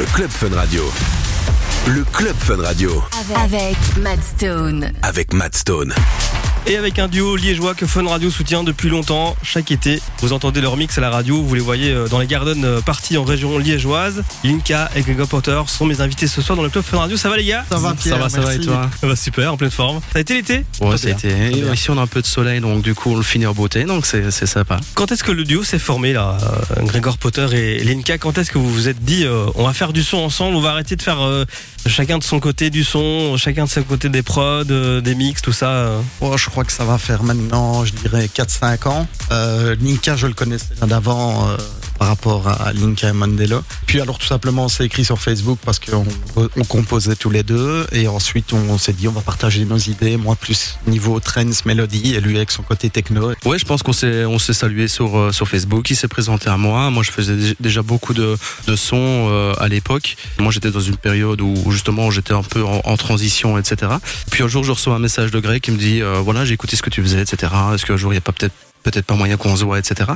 le Club Fun Radio. Le Club Fun Radio Avec Matt Stone. avec Matt Stone. Et avec un duo liégeois que Fun Radio soutient depuis longtemps, chaque été, vous entendez leur mix à la radio, vous les voyez euh, dans les garden euh, parties en région liégeoise. Linka et Gregor Potter sont mes invités ce soir dans le club Fun Radio. Ça va les gars? Ça va, Pierre, Ça va, ça va et toi? Ça va super, en pleine forme. Ça a été l'été? Ouais, ça a été. Ici, on a un peu de soleil, donc du coup, on le finit en beauté, donc c'est c'est sympa. Quand est-ce que le duo s'est formé là euh, Gregor Potter et Linka, quand est-ce que vous vous êtes dit euh, on va faire du son ensemble, on va arrêter de faire euh, chacun de son côté du son, chacun de son côté des prods, euh, des mix, tout ça. Oh, je crois que ça va faire maintenant, je dirais, 4-5 ans. Euh, Linka, je le connaissais d'avant euh, par rapport à Linka et Mandela. Puis alors tout simplement, on s'est écrit sur Facebook parce qu'on on composait tous les deux. Et ensuite, on, s'est dit, on va partager nos idées. Moi, plus niveau trends, mélodie, et lui avec son côté techno. Ouais, je pense qu'on s'est on salué sur euh, sur Facebook. Il s'est présenté à moi. Moi, je faisais dé- déjà beaucoup de de sons euh, à l'époque. Moi, j'étais dans une période où justement j'étais un peu en, en transition, etc. Puis un jour, je reçois un message de Greg qui me dit euh, voilà, j'ai écouté ce que tu faisais, etc. Est-ce qu'un jour il n'y a pas peut-être peut-être pas moyen qu'on se voit, etc.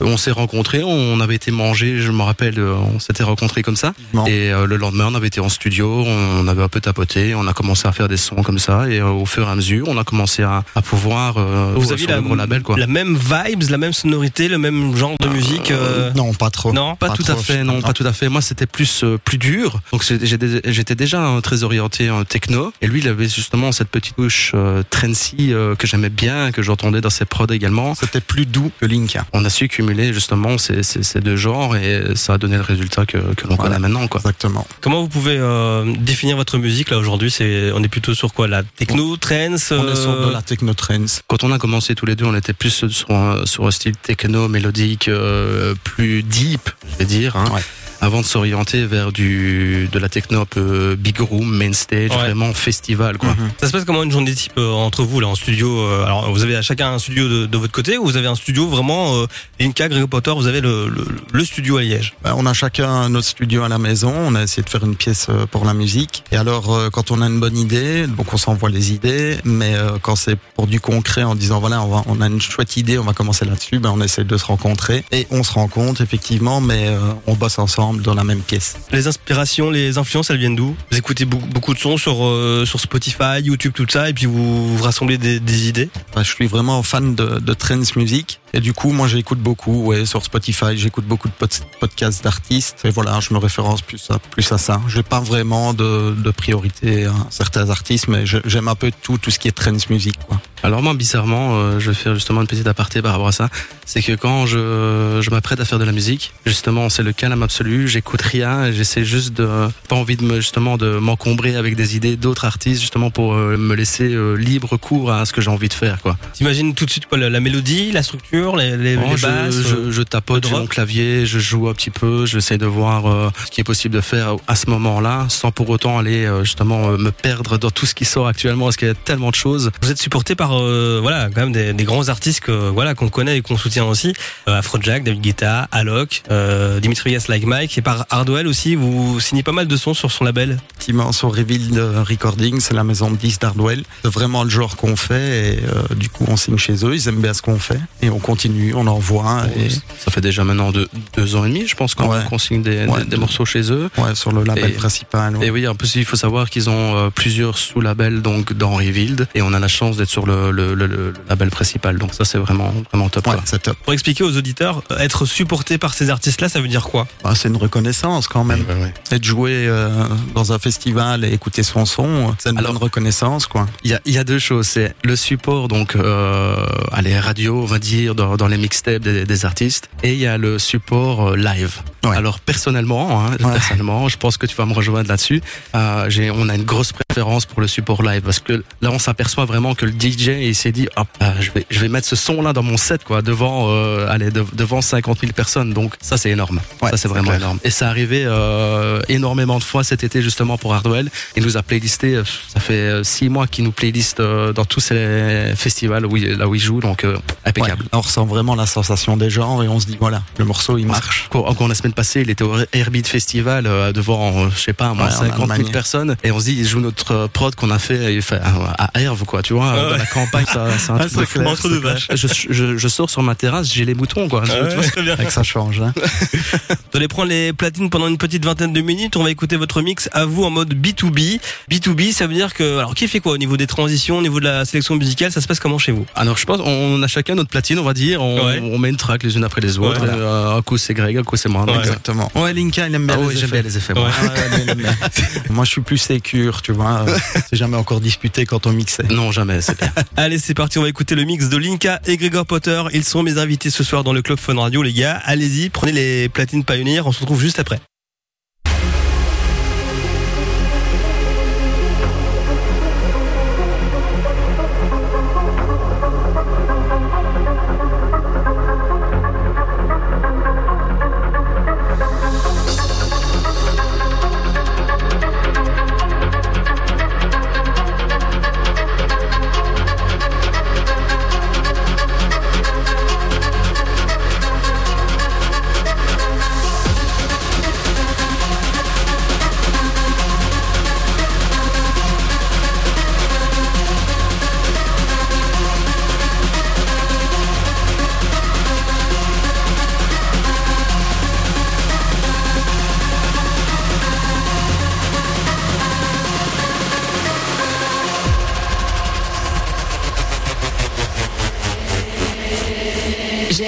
On s'est rencontrés, on avait été manger, je me rappelle, euh, on s'était rencontrés comme ça. Non. Et euh, le lendemain, on avait été en studio, on avait un peu tapoté, on a commencé à faire des sons comme ça, et euh, au fur et à mesure, on a commencé à, à pouvoir euh, Vous aviez le la, label, quoi. la même vibes, la même sonorité, le même genre de musique euh, Non, pas trop. Non? Pas, tout à fait, non, non. pas tout à fait. Moi, c'était plus euh, plus dur. Donc j'étais déjà très orienté en techno, et lui, il avait justement cette petite touche euh, trendy euh, que j'aimais bien, que j'entendais dans ses prods également. C'était plus doux que Linka. On a su cumuler justement ces, ces, ces deux genres, et ça a donné le résultat que, que l'on Voilà. connaît maintenant, quoi. Exactement. Comment vous pouvez euh, définir votre musique là aujourd'hui? C'est on est plutôt sur quoi La techno, trance On est sur euh, de la techno trends. Quand on a commencé tous les deux, on était plus sur un, sur un style techno, mélodique, euh, plus deep, je vais dire, hein, Ouais. Avant de s'orienter vers du de la techno un peu big room, main stage, Ouais. vraiment festival, quoi. Mhm. Ça se passe comment une journée type euh, entre vous là en studio euh, Alors vous avez à chacun un studio de, de votre côté ou vous avez un studio vraiment euh, Linka, Gregor Potter, vous avez le, le, le studio à Liège? Ben, on a chacun notre studio à la maison. On a essayé de faire une pièce euh, pour la musique. Et alors, euh, quand on a une bonne idée, donc on s'envoie les idées. Mais euh, quand c'est pour du concret, en disant voilà, on, va, on a une chouette idée, on va commencer là-dessus, ben, on essaie de se rencontrer. Et on se rencontre effectivement, mais euh, on bosse ensemble dans la même pièce. Les inspirations, les influences, elles viennent d'où? Vous écoutez beaucoup, beaucoup de sons sur euh, sur Spotify, YouTube, tout ça, et puis vous, vous rassemblez des, des idées? Ben, je suis vraiment fan de, de trance music. Et du coup, moi, j'écoute beaucoup, ouais, sur Spotify, j'écoute beaucoup de pod- podcasts d'artistes. Et voilà, je me référence plus à, plus à ça. J'ai pas vraiment de, de priorité à certains artistes, mais j'aime un peu tout, tout ce qui est trance music, quoi. Alors moi, bizarrement, euh, je vais faire justement une petite aparté par rapport à ça. C'est que quand je, je m'apprête à faire de la musique, justement, c'est le calme absolu. J'écoute rien. J'essaie juste de pas envie de me justement de m'encombrer avec des idées d'autres artistes, justement pour euh, me laisser euh, libre cours à ce que j'ai envie de faire, quoi. T'imagines tout de suite quoi, la, la mélodie, la structure, les, les, Bon, les je, basses euh, je, je tapote sur mon clavier, je joue un petit peu, j'essaie de voir euh, ce qui est possible de faire à ce moment-là, sans pour autant aller euh, justement euh, me perdre dans tout ce qui sort actuellement, parce qu'il y a tellement de choses. Vous êtes supporté par euh, voilà quand même des, des grands artistes que voilà qu'on connaît et qu'on soutient aussi. Euh, Afrojack, David Guetta, Alok, euh, Dimitrios Like Mike et par Hardwell aussi. Vous signez pas mal de sons sur son label. effectivement sur Revealed Recording, c'est la maison de 10 d'Hardwell. C'est vraiment le genre qu'on fait et euh, du coup on signe chez eux, ils aiment bien ce qu'on fait et on continue, on envoie et Ça fait déjà maintenant deux, deux ans et demi, je pense, qu'on Ouais. signe des, Ouais. des, des morceaux chez eux. ouais, sur le label Et- principal. ouais. Et oui, en plus, il faut savoir qu'ils ont euh, plusieurs sous-labels donc dans Revealed, et on a la chance d'être sur le, le, le, le label principal. Donc ça, c'est vraiment vraiment top. Ouais, top. Pour expliquer aux auditeurs, euh, être supporté par ces artistes-là, ça veut dire quoi? Bah, c'est une reconnaissance quand même. Ouais, ouais. Et de jouer euh, dans un festival et écouter son son, c'est une Alors- bonne reconnaissance quoi. Il y a, y a deux choses. C'est le support, donc, euh, à les radios, on va dire, dans, dans les mixtapes des, des artistes. Et il y a le support euh, live. Ouais. Alors, personnellement, hein, Ouais. personnellement, je pense que tu vas me rejoindre là-dessus. Euh, j'ai, on a une grosse préférence pour le support live parce que là, on s'aperçoit vraiment que le DJ, il s'est dit, hop, euh, je vais, je vais mettre ce son-là dans mon set, quoi, devant, euh, allez, de- devant 50 000 personnes. Donc, ça, c'est énorme. Ouais, ça, c'est vraiment clair. énorme. Et ça arrivait euh, énormément de fois cet été, justement, pour Hardwell. Il nous a playlisté, euh, ça fait euh, six mois qu'il nous playlist dans tous ces festivals où il, là où il joue, donc euh, impeccable. On ressent vraiment la sensation des gens et on se dit voilà, le morceau il marche. Encore, encore la semaine semaine passée, il était au Airbeat Festival euh, devant, euh, je sais pas, moi, Ouais, en 50 000 Allemagne. personnes. Et on se dit, il joue notre euh, prod qu'on a fait, il fait, à Herve, quoi, tu vois, Ah dans ouais. la campagne, ça, c'est un Ah, truc c'est de clair, entre deux vaches. Je, je, je sors sur ma terrasse, j'ai les moutons, quoi. Je- Ah tu ouais, vois, très bien. Fait que ça change. Hein. Vous allez prendre les platines pendant une petite vingtaine de minutes. On va écouter votre mix à vous en mode B2B. B2B, ça veut dire que, alors, qui fait quoi au niveau des transitions, au niveau de la sélection musicale? Ça se passe comment chez vous? Alors je pense on a chacun notre platine, on va dire. On, Ouais. on met une track les unes après les autres. Ouais. Euh, un coup c'est Greg, un coup c'est moi. Ouais. Exactement. Ouais, Linka, il aime bien Ah les j'aime bien les effets. moi. Ouais. Ah ouais, lui, il aime bien. Moi, je suis plus sécure, tu vois. C'est jamais encore disputé quand on mixait. Non, jamais, c'est clair. Allez, c'est parti, on va écouter le mix de Linka et Gregor Potter. Ils sont mes invités ce soir dans le Club Fun Radio, les gars. Allez-y, prenez les platines Pioneer. On se retrouve juste après.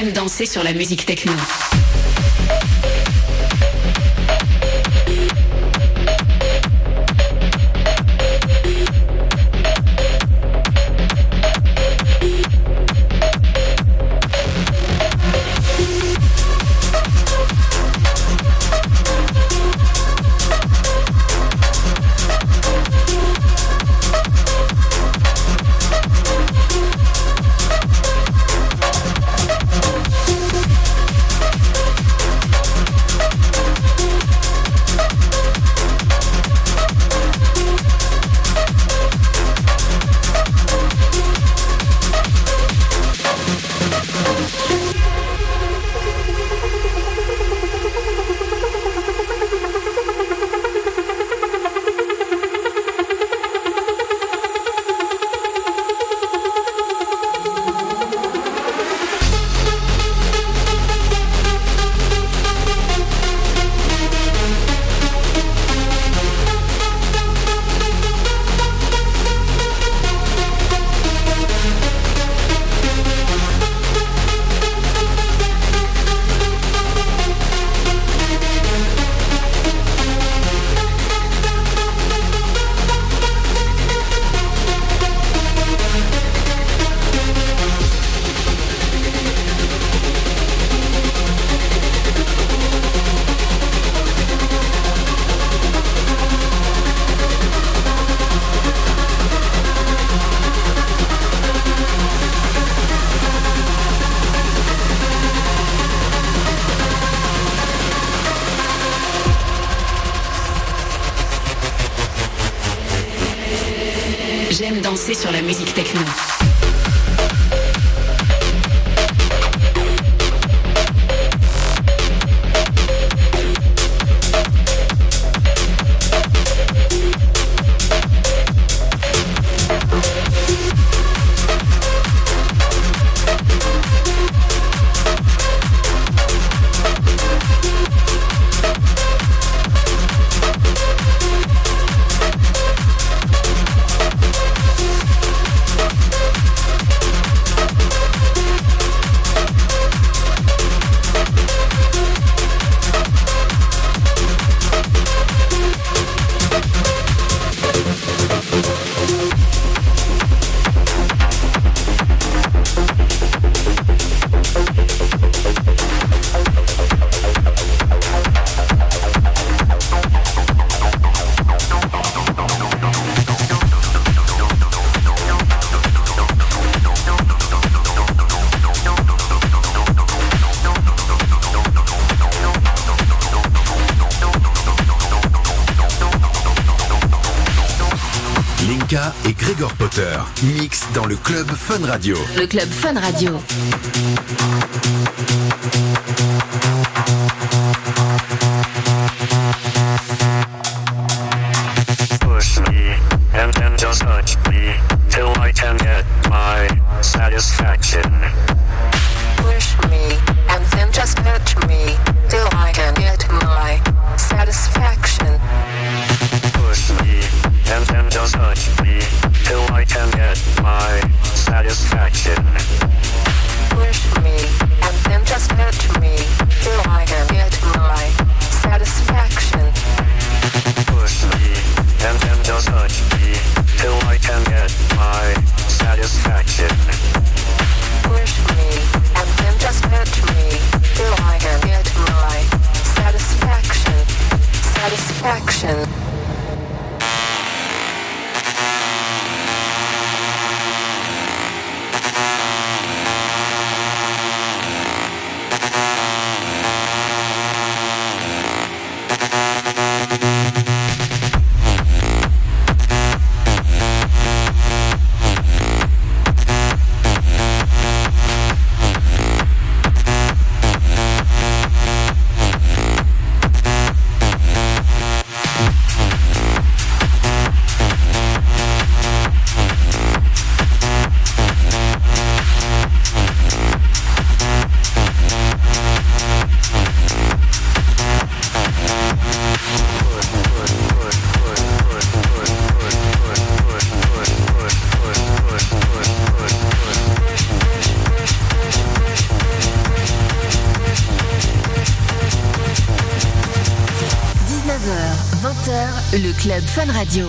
J'aime danser sur la musique techno. J'aime danser sur la musique techno. Gregor Potter. Mix dans le Club Fun Radio. Le Club Fun Radio. le club Fun Radio.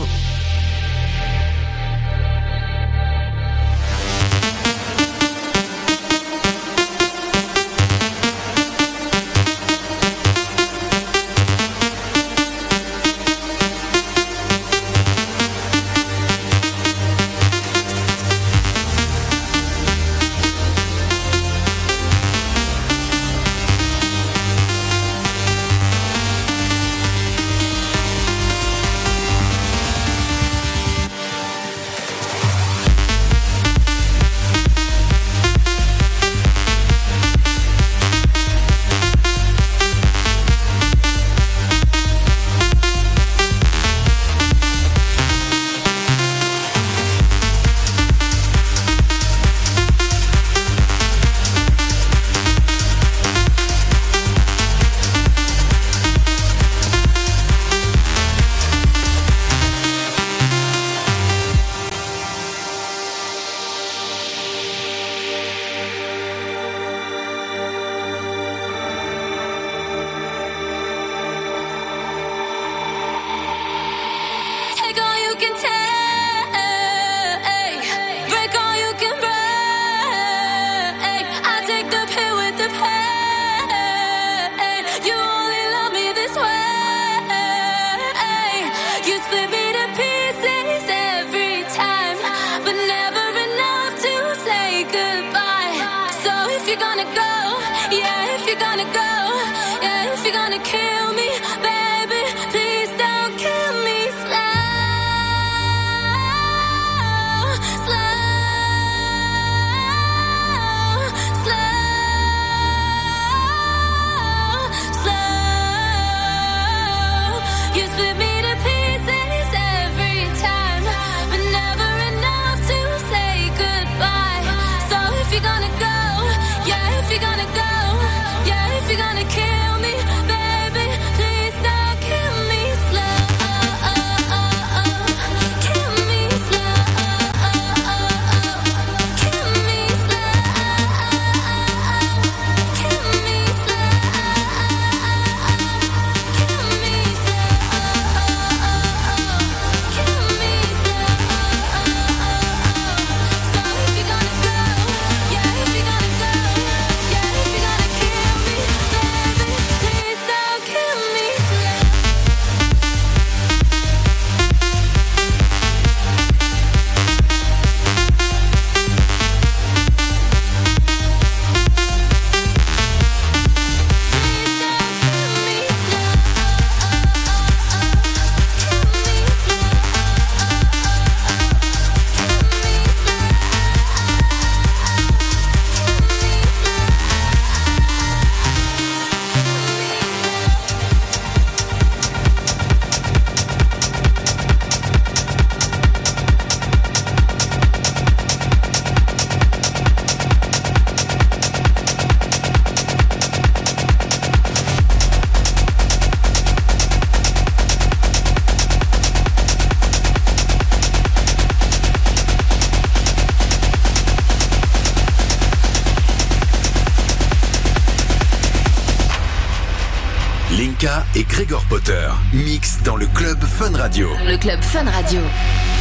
Potter, mix dans le club Fun Radio. Le club Fun Radio.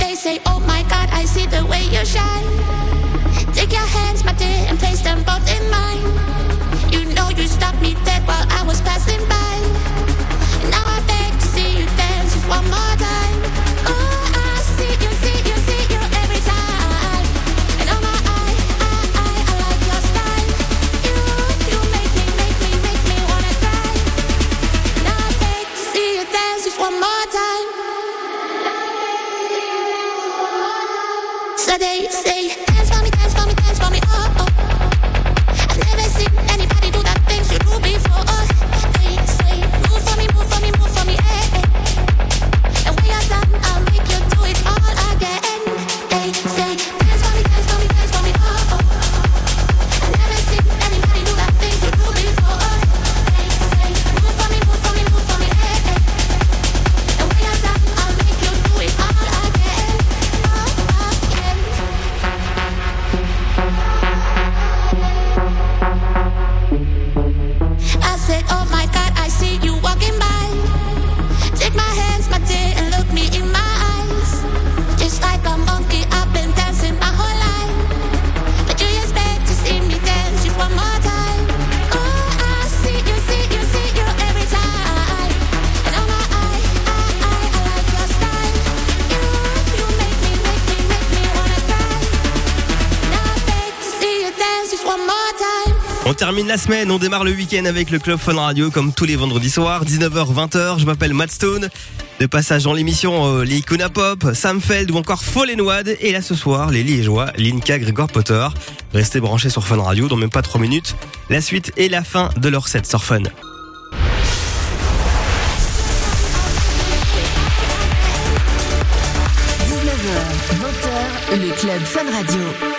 They say, oh my On termine la semaine, on démarre le week-end avec le Club Fun Radio comme tous les vendredis soirs, 19h, 20h. Je m'appelle Matt Stone. De passage dans l'émission, euh, les Icona Pop, Sam Feld ou encore Fallen Wad. Et là ce soir, les Liégeois, Linka, Gregor Potter. Restez branchés sur Fun Radio dans même pas 3 minutes. La suite et la fin de leur set sur Fun. Le club Fun Radio.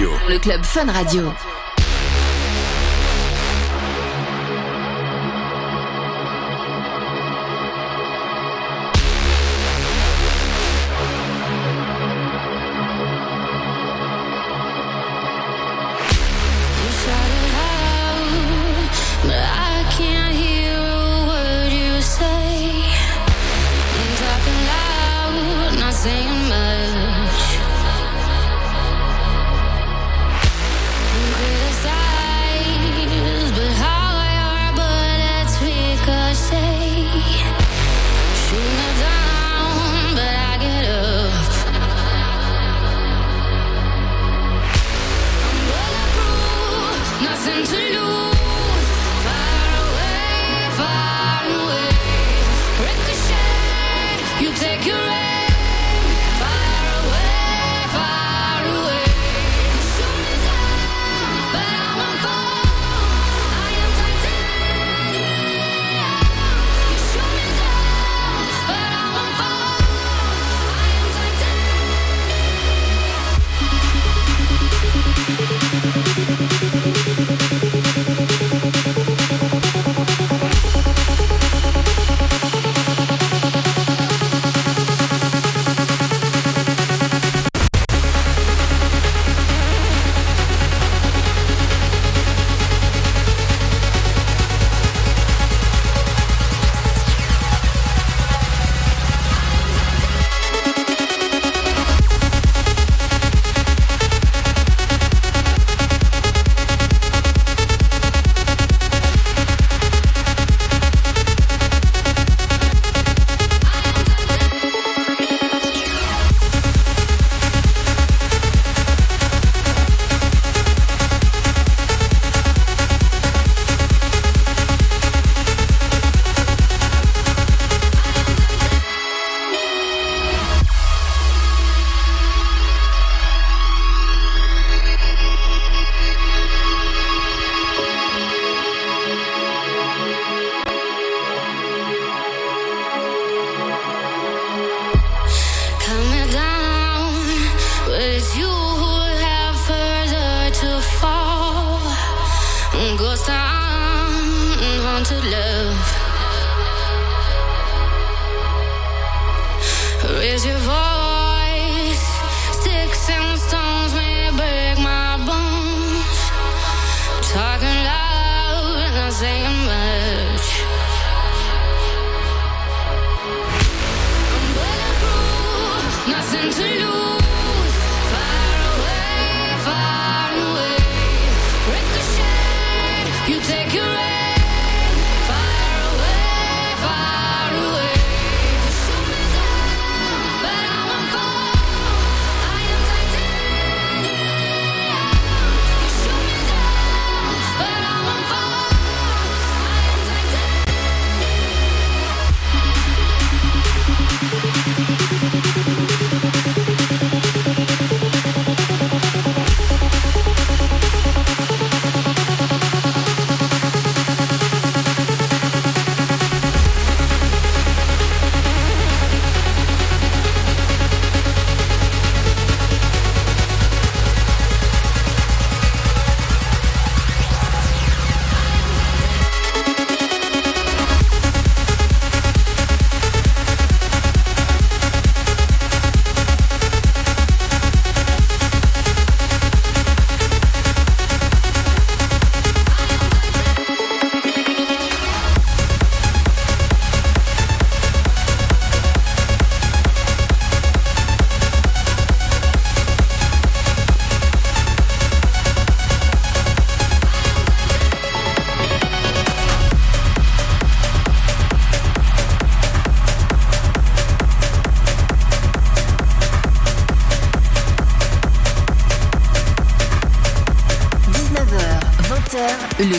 Le club Fun Radio.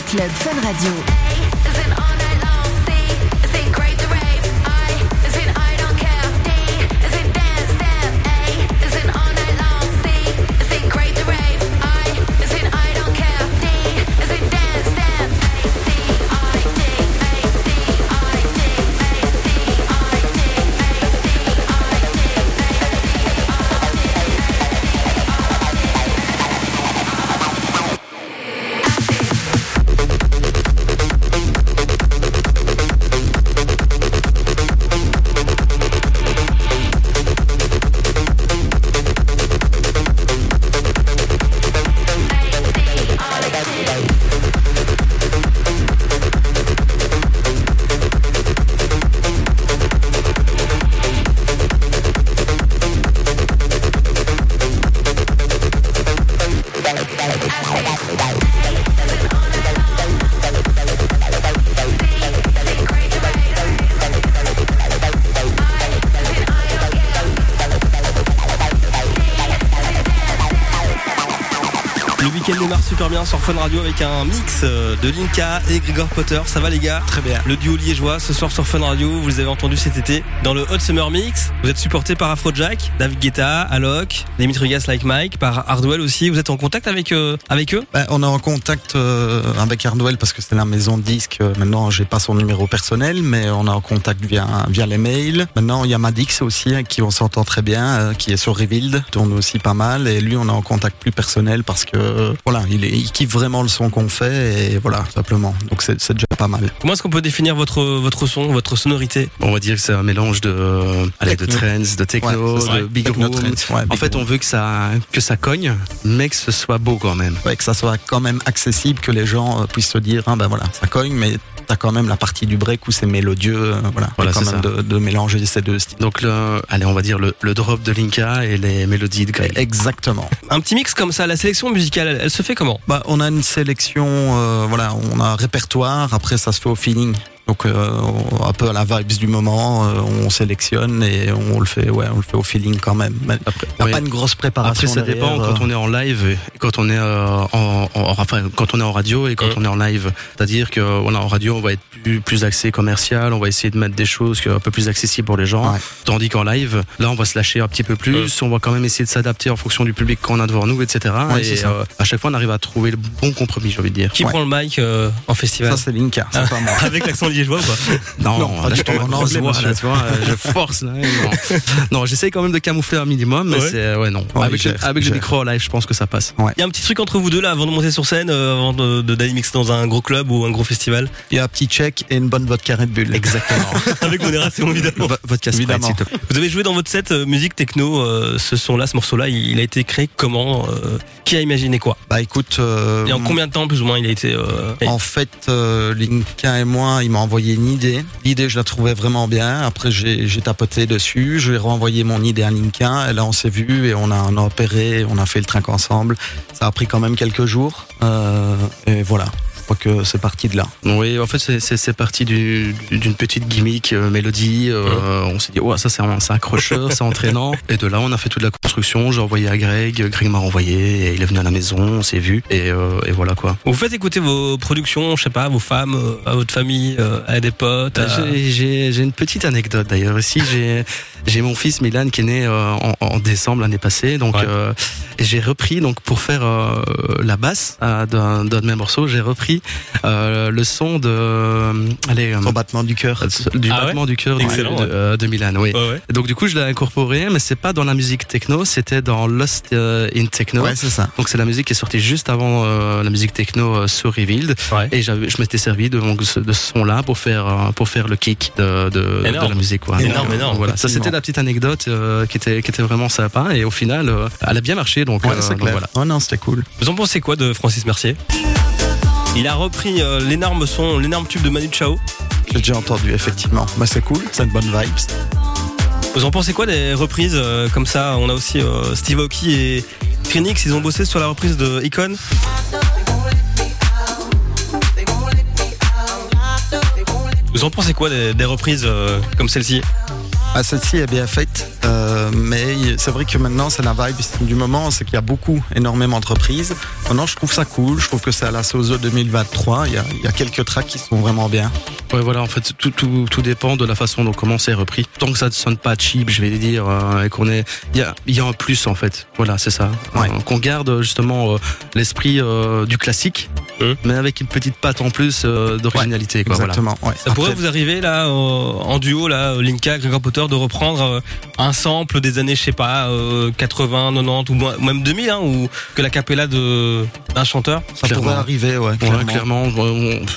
Club Fun Radio. Super bien sur Fun Radio avec un mix euh, de Linka et Gregor Potter. Ça va les gars Très bien. Le duo liégeois ce soir sur Fun Radio, vous les avez entendus cet été dans le Hot Summer Mix. Vous êtes supporté par Afrojack, David Guetta, Alok, Dimitri Gas Like Mike, par Hardwell aussi. Vous êtes en contact avec euh, avec eux Ben, on est en contact euh, avec Hardwell parce que c'est la maison de disques. Euh, Maintenant, j'ai pas son numéro personnel, mais on est en contact via via les mails. Maintenant, il y a Madix aussi, hein, qui on s'entend très bien, euh, qui est sur Revealed, tourne aussi pas mal. Et lui, on est en contact plus personnel parce que euh, voilà, il, est, il kiffe vraiment le son qu'on fait et voilà, simplement. Donc c'est c'est déjà pas mal. Comment est-ce qu'on peut définir votre votre son, votre sonorité? On va dire que c'est un mélange de, euh, allez, de Techno. trance, de techno, Ouais, de big Techno room. ouais, En fait, room. on veut que ça, que ça cogne, mais que ce soit beau quand même. Ouais, que ça soit quand même accessible, que les gens euh, puissent se dire, ah ben voilà, ça cogne, mais t'as quand même la partie du break où c'est mélodieux, euh, voilà, Voilà, Et quand c'est même de, de mélanger ces deux styles. Donc, le, allez, on va dire le, le drop de Linka et les mélodies de Greg. Exactement. Un petit mix comme ça, la sélection musicale, elle, elle se fait comment? Bah, on a une sélection, euh, voilà, on a un répertoire. Après, ça se fait au feeling. Donc, euh, on- un peu à la vibes du moment, euh, on sélectionne et on le fait, ouais, on le fait au feeling quand même. Après, il n'y a oui. pas une grosse préparation. Après, ça derrière, dépend euh. quand on est en live, et quand on est euh, en, en- enfin, quand on est en radio et quand Mm. on est en live. C'est-à-dire que voilà, en radio, on va être plus, plus axé commercial, on va essayer de mettre des choses un peu plus accessibles pour les gens. Ouais. Tandis qu'en live, là, on va se lâcher un petit peu plus, on va quand même essayer de s'adapter en fonction du public qu'on a devant nous, etc. Ouais, et euh, à chaque fois, on arrive à trouver le bon compromis, j'ai envie de dire. Qui Ouais. prend le mic euh, en festival? Ça, c'est Linka, pas moi. Avec l'accent liégeois ou pas Non, Non, là, je là, tu vois, euh, je force, là, non. non, j'essaye quand même de camoufler un minimum, mais Ouais. c'est, ouais, non. Ouais, avec le, avec le micro en live, je pense que ça passe. Il y a un petit truc entre vous deux là avant de monter sur scène, euh, avant de de- d'aller mixer dans un gros club ou un gros festival. Il y a un petit check et une bonne vodka Red Bull. Exactement. Avec modération évidemment. V- votre casse Évidemment. Vous avez joué dans votre set euh, musique techno, euh, ce son-là, ce morceau-là, il, il a été créé comment euh, Qui a imaginé quoi Bah écoute, euh, Et en combien de temps plus ou moins il a été euh, En fait, euh, Linka et moi, il m'a envoyé une idée. L'idée, je la trouvais vraiment bien. Après, j'ai tapoté dessus. Je lui ai renvoyé mon idée à Linka. Et là, on s'est vu et on a, opéré, on a fait le track ensemble. Ça a pris quand même quelques jours. Euh, et voilà. Je crois que c'est parti de là. Oui, en fait, c'est- parti du- d'une petite gimmick euh, mélodie. euh, On s'est dit, ouais, ça c'est un- c'est accrocheur, c'est entraînant. Et de là, on a fait toute la construction. J'ai envoyé à Greg, Greg m'a renvoyé, et il est venu à la maison, on s'est vu, et, euh, et voilà quoi. Vous faites écouter vos productions, je sais pas, à vos femmes, euh, à votre famille, euh, à des potes. à- J'ai- une petite anecdote d'ailleurs ici. J'ai mon fils Milan qui est né en, en décembre l'année passée, donc Ouais. euh, j'ai repris donc pour faire la basse d'un d'un de mes morceaux, j'ai repris euh, le son de euh, allez euh, Son battement du cœur. du Ah ouais battement du cœur de, euh, Milan, oui. Ouais, ouais. Donc du coup je l'ai incorporé, mais c'est pas dans la musique techno, c'était dans Lost euh, in Techno. Ouais, c'est ça. Donc c'est la musique qui est sortie juste avant euh, la musique techno euh, sur Revealed. Ouais. Et j'avais, je m'étais servi de, ce son-là pour faire euh, pour faire le kick de, de, de Énorme. la musique. Quoi. Énorme, Donc, euh, énorme, Voilà, ça c'était la petite anecdote euh, qui était qui était vraiment sympa et au final euh, elle a bien marché. Donc, Ouais, euh, voilà. Oh non, c'était cool. Vous en pensez quoi de Francis Mercier? Il a repris euh, l'énorme son, l'énorme tube de Manu Chao. J'ai déjà entendu, effectivement. Bah, c'est cool. C'est une bonne vibes. Vous en pensez quoi des reprises euh, comme ça? On a aussi euh, Steve Aoki et Phoenix, ils ont bossé sur la reprise de Icon. Vous en pensez quoi des, des reprises euh, comme celle-ci? Ah, Celle-ci est bien faite, euh, mais c'est vrai que maintenant, c'est la vibe du moment, c'est qu'il y a beaucoup, énormément d'entreprises. Maintenant, je trouve ça cool, je trouve que c'est à la Sozo 2023, il y, a, il y a quelques tracks qui sont vraiment bien. Ouais, voilà, en fait, tout, tout, tout dépend de la façon dont comment c'est repris. Tant que ça ne sonne pas cheap, je vais dire, euh, et qu'on est, il y a, il y a un plus en fait. Voilà, c'est ça. Ouais. Euh, qu'on garde justement euh, l'esprit euh, du classique, mais avec une petite patte en plus euh, d'originalité. quoi, voilà. Exactement, ouais. Ça pourrait vous arriver là euh, en duo là, Linka, Gregor Potter, de reprendre euh, un sample des années, je sais pas, euh, 80, 90 ou même 2000, hein, ou que la capella de d'un chanteur. ça clairement. pourrait arriver, ouais. Ouais, clairement.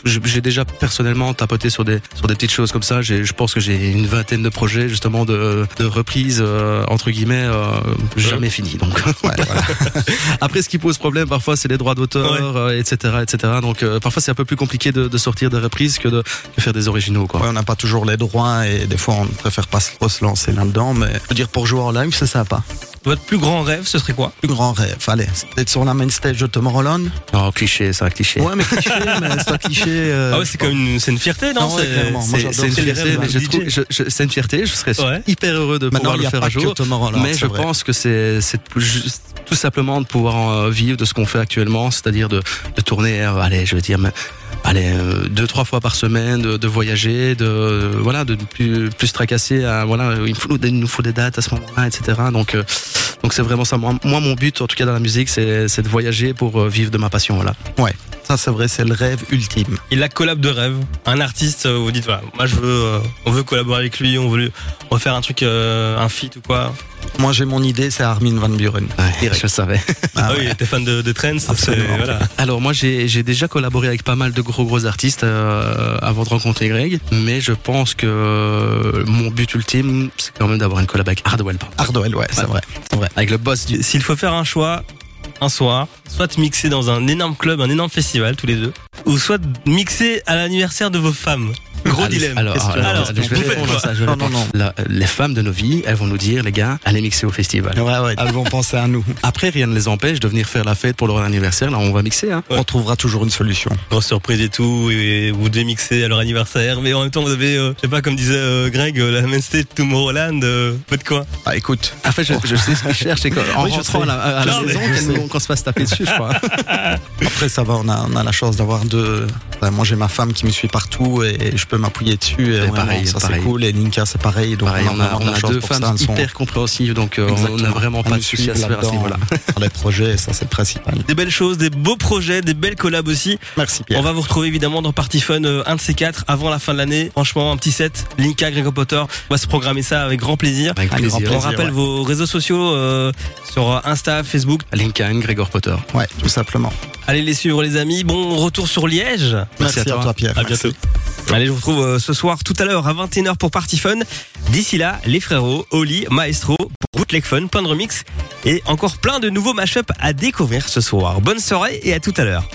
j'ai déjà personnellement tapoté sur des sur des petites choses comme ça. Je pense que j'ai une vingtaine de projets justement de, de reprises euh, entre guillemets euh, jamais finis. Donc après, ce qui pose problème parfois, c'est les droits d'auteur, euh, etc., etc. Donc euh, parfois, c'est un peu plus compliqué de, de sortir des reprises que de, de faire des originaux. Quoi. Ouais, on n'a pas toujours les droits et des fois on préfère pas trop se lancer là-dedans, mais je veux dire pour jouer en live c'est sympa. Votre plus grand rêve, ce serait quoi? Plus grand rêve, allez, c'est d'être sur la main stage de Tomorrowland. Oh, cliché, ça, cliché. Ouais, mais cliché, mais c'est pas cliché. euh, Ah ouais, c'est comme une, c'est une fierté, non, Non, ouais, C'est- clairement. Moi, C'est j'adore c'est une c'est les fierté, rêves mais d'un je DJ. trouve, je- je- c'est une fierté. Je serais Ouais. hyper heureux de Maintenant, pouvoir il le a faire pas un que jour. Tomorrowland. Mais c'est je vrai. pense que c'est c'est juste- tout simplement de pouvoir euh, vivre de ce qu'on fait actuellement, c'est-à-dire de, de tourner, euh, allez, je veux dire, mais, allez, euh, deux trois fois par semaine, de, de voyager, de euh, voilà, de plus plus se tracasser. À, voilà, il, faut, il nous faut des dates à ce moment-là, etc. Donc euh, donc c'est vraiment ça. Moi, mon but, en tout cas dans la musique, c'est de voyager pour euh, vivre de ma passion. Voilà. Ça c'est vrai, c'est le rêve ultime. Et la collab de rêve, un artiste, euh, vous dites voilà, moi je veux, euh, on veut collaborer avec lui, on veut, on veut faire un truc, euh, un feat ou quoi. Moi j'ai mon idée, c'est Armin Van Buren. Direct. je le savais. Ah, Ah oui, ouais. t'es fan de, de Trends, voilà. Alors moi j'ai déjà collaboré avec pas mal de gros gros artistes euh, avant de rencontrer Greg, mais je pense que euh, mon but ultime c'est quand même d'avoir une collab avec Hardwell. Hardwell, ouais, c'est Ouais. vrai. C'est vrai. avec le boss du. S'il faut faire un choix, un soir, soit mixer dans un énorme club, un énorme festival tous les deux, ou soit mixer à l'anniversaire de vos femmes. Gros dilemme. Alors, alors, Alors, je vais répondre à ça. je Non, non, non. La- les femmes de nos vies, elles vont nous dire les gars, allez mixer au festival. Ouais, ouais, elles vont penser à nous. Après rien ne les empêche de venir faire la fête pour leur anniversaire. Là on va mixer. Hein. Ouais. On trouvera toujours une solution. Grosse surprise et tout, et vous devez mixer à leur anniversaire, mais en même temps vous avez, euh, je sais pas, comme disait euh, Greg, euh, la main stage Tomorrowland, euh, faites quoi? Ah écoute, En fait je, je sais ce qu'ils cherchent. qu'en Oui, je rentrant à la, à la Non, mais saison, je qu'on se fasse taper dessus, je crois. après ça va, on a, on a la chance d'avoir deux. Enfin, moi j'ai ma femme qui me suit partout et je peux m'appuyer dessus. Et vraiment, pareil, ça c'est cool. Et Linka c'est pareil. Donc Pareil, on a, on de la a deux femmes ça, elles sont- hyper compréhensives, donc euh, on n'a vraiment pas de souci à se faire à ce là-dedans, niveau-là. Dans les projets, et ça c'est le principal. Des belles choses, des beaux projets, des belles collabs aussi. Merci Pierre. On va vous retrouver évidemment dans Party Fun, euh, un de ces quatre, avant la fin de l'année. Franchement, un petit set. Linka, Gregor Potter, on va se programmer ça avec grand plaisir. Avec Un grand plaisir. On plaisir, rappelle ouais. vos réseaux sociaux euh, sur Insta, Facebook. Lincoln, Gregor Potter. Ouais, tout simplement. Allez les suivre les amis. Bon retour sur Liège. Merci, à à toi. toi, Pierre. À Merci. bientôt. Allez, je vous retrouve euh, ce soir tout à l'heure à 21h pour Party Fun. D'ici là, les frérots, Oli, Maestro, Bootleg Fun, plein de remix et encore plein de nouveaux mashups à découvrir ce soir. Bonne soirée et à tout à l'heure.